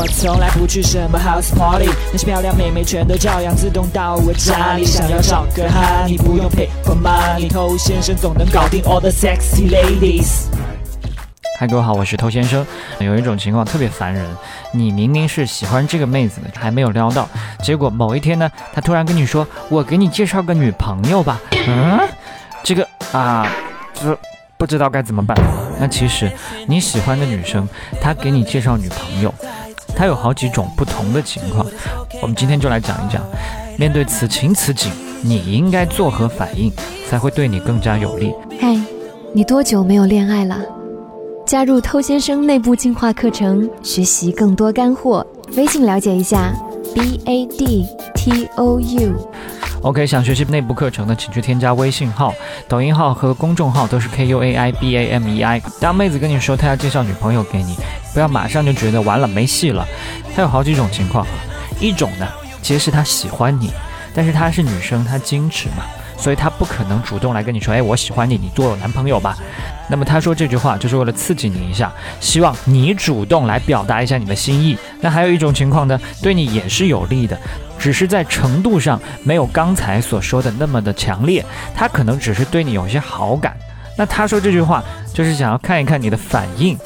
我从来不去什么 house party，那些漂亮妹妹全都照样自动到我家里。想要找个哈，你不用 pay for money，偷先生总能搞定 all the sexy ladies。嗨，各位好，我是偷先生。有一种情况特别烦人，你明明是喜欢这个妹子的，还没有撩到，结果某一天呢，她突然跟你说：“我给你介绍个女朋友吧。”嗯，这个啊，这不知道该怎么办。那其实你喜欢的女生，她给你介绍女朋友，她有好几种不同的情况。我们今天就来讲一讲，面对此情此景，你应该作何反应，才会对你更加有利。嗨，你多久没有恋爱了？加入偷先生内部进化课程，学习更多干货。微信了解一下，b a d t o u。OK，想学习内部课程的，请去添加微信号、抖音号和公众号，都是 K U A I B A M E I。当妹子跟你说她要介绍女朋友给你，不要马上就觉得完了没戏了。他有好几种情况，一种呢，其实是她喜欢你，但是她是女生，她矜持嘛。所以他不可能主动来跟你说，哎，我喜欢你，你做我男朋友吧。那么他说这句话就是为了刺激你一下，希望你主动来表达一下你的心意。那还有一种情况呢，对你也是有利的，只是在程度上没有刚才所说的那么的强烈。他可能只是对你有些好感。那他说这句话就是想要看一看你的反应，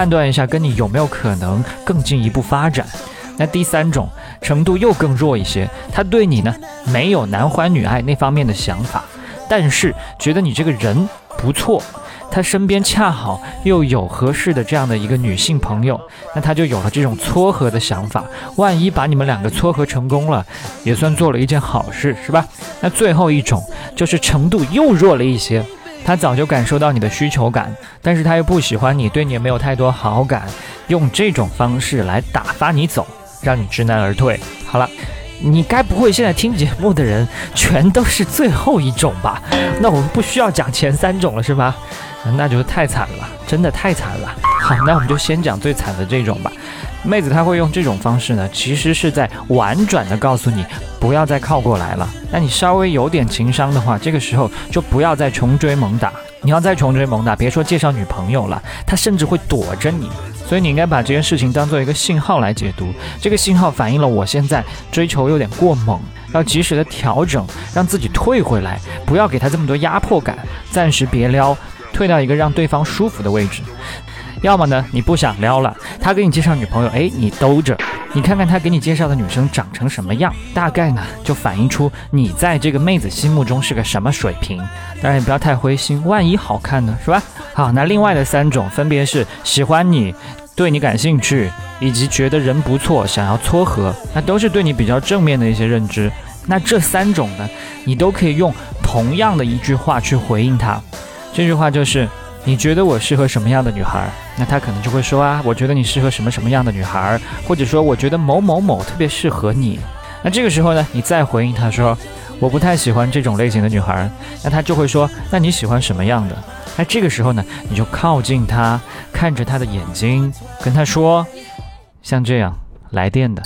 判断一下跟你有没有可能更进一步发展。那第三种程度又更弱一些，他对你呢没有男欢女爱那方面的想法，但是觉得你这个人不错，他身边恰好又有合适的这样的一个女性朋友，那他就有了这种撮合的想法。万一把你们两个撮合成功了，也算做了一件好事，是吧？那最后一种就是程度又弱了一些，他早就感受到你的需求感，但是他又不喜欢你，对你也没有太多好感，用这种方式来打发你走。让你知难而退。好了，你该不会现在听节目的人全都是最后一种吧？那我们不需要讲前三种了，是吧？那就太惨了，真的太惨了。好，那我们就先讲最惨的这种吧。妹子她会用这种方式呢，其实是在婉转的告诉你不要再靠过来了。那你稍微有点情商的话，这个时候就不要再穷追猛打。你要再穷追猛打，别说介绍女朋友了，她甚至会躲着你。所以你应该把这件事情当做一个信号来解读，这个信号反映了我现在追求有点过猛，要及时的调整，让自己退回来，不要给他这么多压迫感，暂时别撩，退到一个让对方舒服的位置。要么呢，你不想撩了，他给你介绍女朋友，哎，你兜着，你看看他给你介绍的女生长成什么样，大概呢就反映出你在这个妹子心目中是个什么水平。当然也不要太灰心，万一好看呢，是吧？好，那另外的三种分别是喜欢你。对你感兴趣，以及觉得人不错，想要撮合，那都是对你比较正面的一些认知。那这三种呢，你都可以用同样的一句话去回应他。这句话就是：你觉得我适合什么样的女孩？那他可能就会说啊，我觉得你适合什么什么样的女孩，或者说我觉得某某某特别适合你。那这个时候呢，你再回应他说，我不太喜欢这种类型的女孩。那他就会说，那你喜欢什么样的？那这个时候呢，你就靠近他，看着他的眼睛，跟他说，像这样来电的。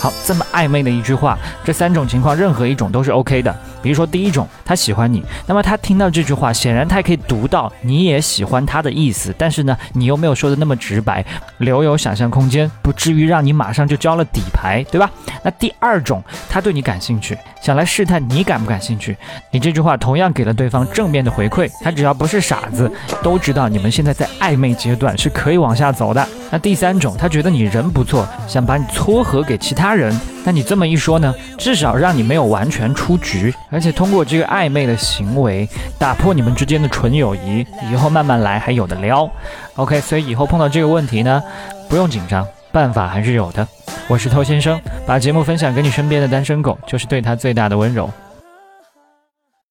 好，这么暧昧的一句话，这三种情况任何一种都是 OK 的。比如说第一种，他喜欢你，那么他听到这句话，显然他也可以读到你也喜欢他的意思，但是呢，你又没有说的那么直白，留有想象空间，不至于让你马上就交了底牌，对吧？那第二种，他对你感兴趣，想来试探你感不感兴趣，你这句话同样给了对方正面的回馈，他只要不是傻子，都知道你们现在在暧昧阶段是可以往下走的。那第三种，他觉得你人不错，想把你撮合给其他人。那你这么一说呢，至少让你没有完全出局，而且通过这个暧昧的行为打破你们之间的纯友谊，以后慢慢来还有的撩。OK，所以以后碰到这个问题呢，不用紧张，办法还是有的。我是偷先生，把节目分享给你身边的单身狗，就是对他最大的温柔。